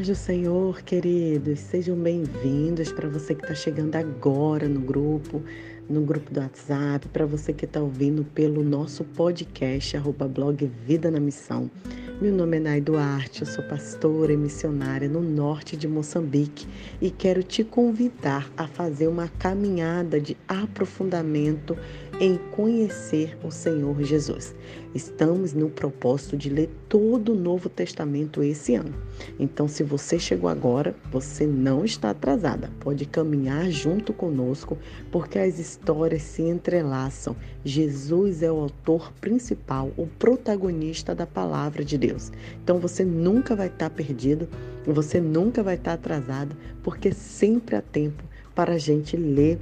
paz do Senhor, queridos. Sejam bem-vindos para você que está chegando agora no grupo, no grupo do WhatsApp, para você que está ouvindo pelo nosso podcast, arroba blog Vida na Missão. Meu nome é Nai Duarte, eu sou pastora e missionária no norte de Moçambique e quero te convidar a fazer uma caminhada de aprofundamento em conhecer o Senhor Jesus. Estamos no propósito de ler todo o Novo Testamento esse ano. Então, se você chegou agora, você não está atrasada. Pode caminhar junto conosco, porque as histórias se entrelaçam. Jesus é o autor principal, o protagonista da palavra de Deus. Então, você nunca vai estar perdido, você nunca vai estar atrasada, porque sempre há tempo para a gente ler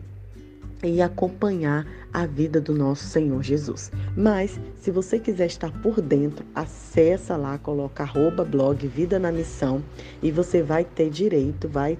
e acompanhar a vida do nosso Senhor Jesus. Mas, se você quiser estar por dentro, acessa lá, coloca arroba blog Vida na Missão e você vai ter direito, vai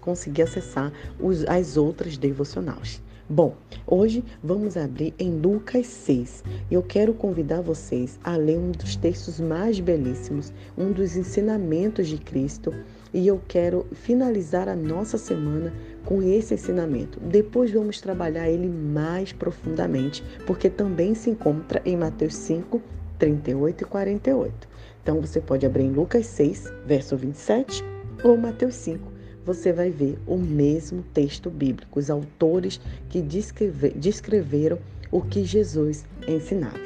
conseguir acessar os, as outras devocionais. Bom, hoje vamos abrir em Lucas 6 e eu quero convidar vocês a ler um dos textos mais belíssimos, um dos ensinamentos de Cristo e eu quero finalizar a nossa semana com esse ensinamento. Depois vamos trabalhar ele mais profundamente, porque também se encontra em Mateus 5, 38 e 48. Então você pode abrir em Lucas 6, verso 27 ou Mateus 5. Você vai ver o mesmo texto bíblico, os autores que descreveram o que Jesus ensinava.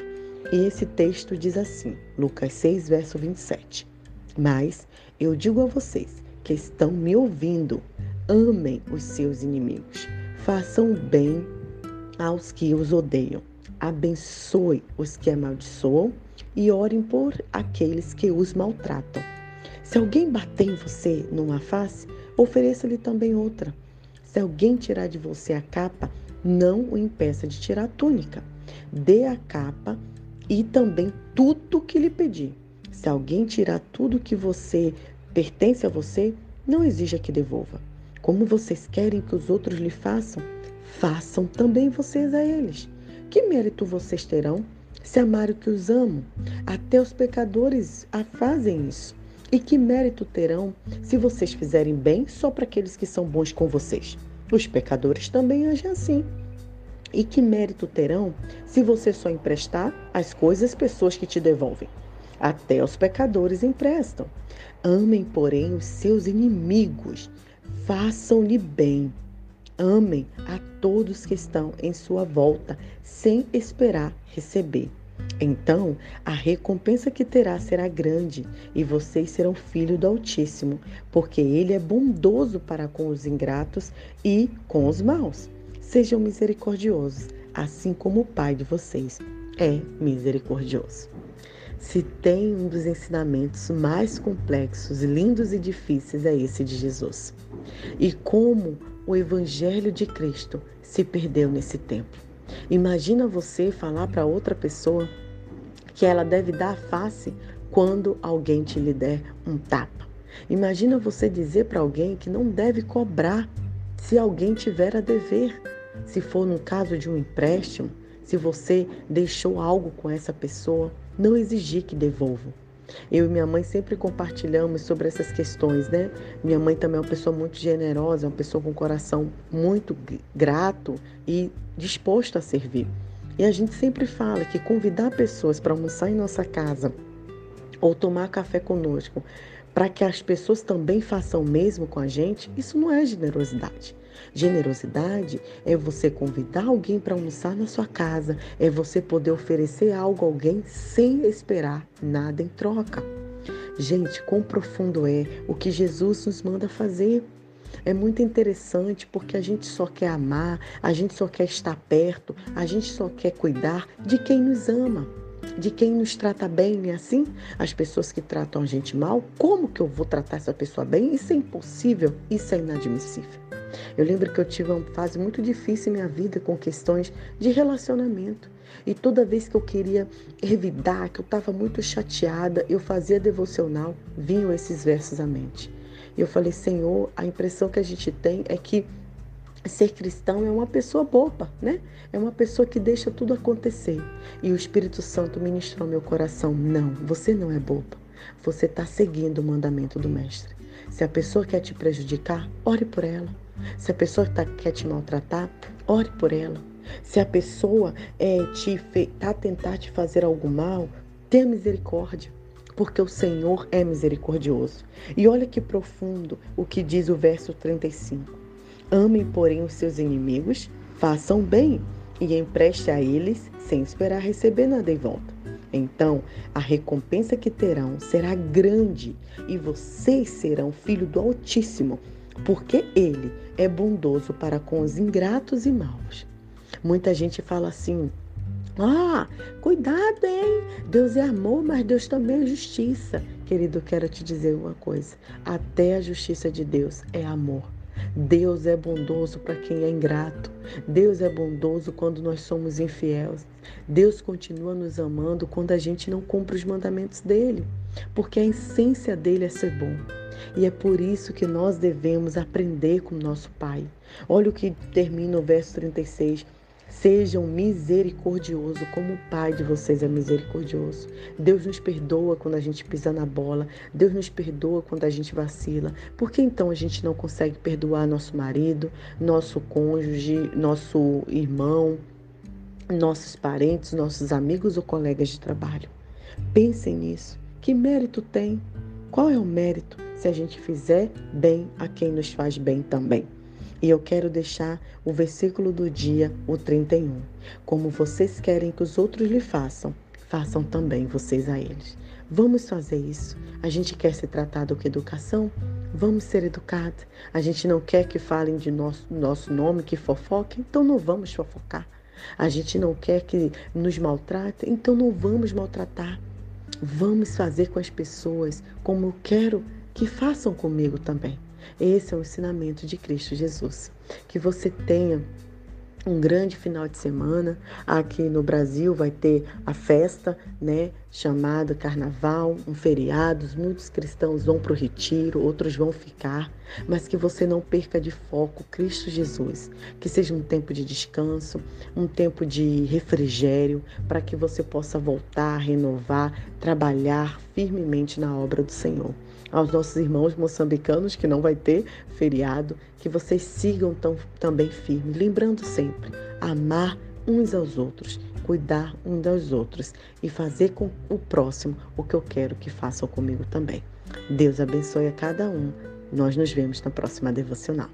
E esse texto diz assim, Lucas 6, verso 27. Mas eu digo a vocês que estão me ouvindo: amem os seus inimigos, façam bem aos que os odeiam, abençoe os que amaldiçoam e orem por aqueles que os maltratam. Se alguém bater em você numa face, ofereça-lhe também outra. Se alguém tirar de você a capa, não o impeça de tirar a túnica. Dê a capa e também tudo que lhe pedir. Se alguém tirar tudo que você pertence a você, não exija que devolva. Como vocês querem que os outros lhe façam, façam também vocês a eles. Que mérito vocês terão se amarem o que os amam? Até os pecadores a fazem isso. E que mérito terão se vocês fizerem bem só para aqueles que são bons com vocês? Os pecadores também agem assim. E que mérito terão se você só emprestar as coisas às pessoas que te devolvem? Até os pecadores emprestam. Amem, porém, os seus inimigos. Façam-lhe bem. Amem a todos que estão em sua volta, sem esperar receber. Então, a recompensa que terá será grande, e vocês serão filhos do Altíssimo, porque ele é bondoso para com os ingratos e com os maus. Sejam misericordiosos, assim como o Pai de vocês é misericordioso. Se tem um dos ensinamentos mais complexos, lindos e difíceis, é esse de Jesus. E como o Evangelho de Cristo se perdeu nesse tempo. Imagina você falar para outra pessoa que ela deve dar face quando alguém te lhe der um tapa. Imagina você dizer para alguém que não deve cobrar se alguém tiver a dever. Se for no caso de um empréstimo, se você deixou algo com essa pessoa, não exigir que devolvam. Eu e minha mãe sempre compartilhamos sobre essas questões, né? Minha mãe também é uma pessoa muito generosa, uma pessoa com um coração muito grato e disposto a servir. E a gente sempre fala que convidar pessoas para almoçar em nossa casa ou tomar café conosco, para que as pessoas também façam o mesmo com a gente, isso não é generosidade. Generosidade é você convidar alguém para almoçar na sua casa, é você poder oferecer algo a alguém sem esperar nada em troca. Gente, quão profundo é o que Jesus nos manda fazer. É muito interessante porque a gente só quer amar, a gente só quer estar perto, a gente só quer cuidar de quem nos ama, de quem nos trata bem, não é assim? As pessoas que tratam a gente mal, como que eu vou tratar essa pessoa bem? Isso é impossível, isso é inadmissível. Eu lembro que eu tive uma fase muito difícil em minha vida com questões de relacionamento. E toda vez que eu queria revidar, que eu estava muito chateada, eu fazia devocional, vinham esses versos à mente. E eu falei, Senhor, a impressão que a gente tem é que ser cristão é uma pessoa boba, né? É uma pessoa que deixa tudo acontecer. E o Espírito Santo ministrou meu coração: não, você não é boba. Você está seguindo o mandamento do Mestre. Se a pessoa quer te prejudicar, ore por ela. Se a pessoa tá, quer te maltratar, ore por ela. Se a pessoa é, te tá tentar te fazer algo mal, tenha misericórdia, porque o Senhor é misericordioso. E olha que profundo o que diz o verso 35. Amem, porém, os seus inimigos, façam bem e empreste a eles sem esperar receber nada em volta. Então, a recompensa que terão será grande e vocês serão filho do Altíssimo, porque ele é bondoso para com os ingratos e maus. Muita gente fala assim: ah, cuidado, hein? Deus é amor, mas Deus também é justiça. Querido, quero te dizer uma coisa: até a justiça de Deus é amor. Deus é bondoso para quem é ingrato. Deus é bondoso quando nós somos infiéis. Deus continua nos amando quando a gente não cumpre os mandamentos dele, porque a essência dele é ser bom. E é por isso que nós devemos aprender com nosso Pai. Olha o que termina o verso 36. Sejam misericordiosos, como o Pai de vocês é misericordioso. Deus nos perdoa quando a gente pisa na bola. Deus nos perdoa quando a gente vacila. Por que então a gente não consegue perdoar nosso marido, nosso cônjuge, nosso irmão, nossos parentes, nossos amigos ou colegas de trabalho? Pensem nisso. Que mérito tem? Qual é o mérito se a gente fizer bem a quem nos faz bem também? E eu quero deixar o versículo do dia, o 31. Como vocês querem que os outros lhe façam, façam também vocês a eles. Vamos fazer isso. A gente quer ser tratado com educação? Vamos ser educados. A gente não quer que falem de nosso, nosso nome, que fofoquem? Então não vamos fofocar. A gente não quer que nos maltratem? Então não vamos maltratar. Vamos fazer com as pessoas como eu quero que façam comigo também. Esse é o ensinamento de Cristo Jesus. Que você tenha um grande final de semana. Aqui no Brasil vai ter a festa, né, chamada Carnaval, um feriado. Muitos cristãos vão para o retiro, outros vão ficar, mas que você não perca de foco Cristo Jesus. Que seja um tempo de descanso, um tempo de refrigério, para que você possa voltar, renovar, trabalhar firmemente na obra do Senhor aos nossos irmãos moçambicanos, que não vai ter feriado, que vocês sigam tão, também firmes, lembrando sempre, amar uns aos outros, cuidar uns dos outros e fazer com o próximo o que eu quero que façam comigo também. Deus abençoe a cada um. Nós nos vemos na próxima devocional.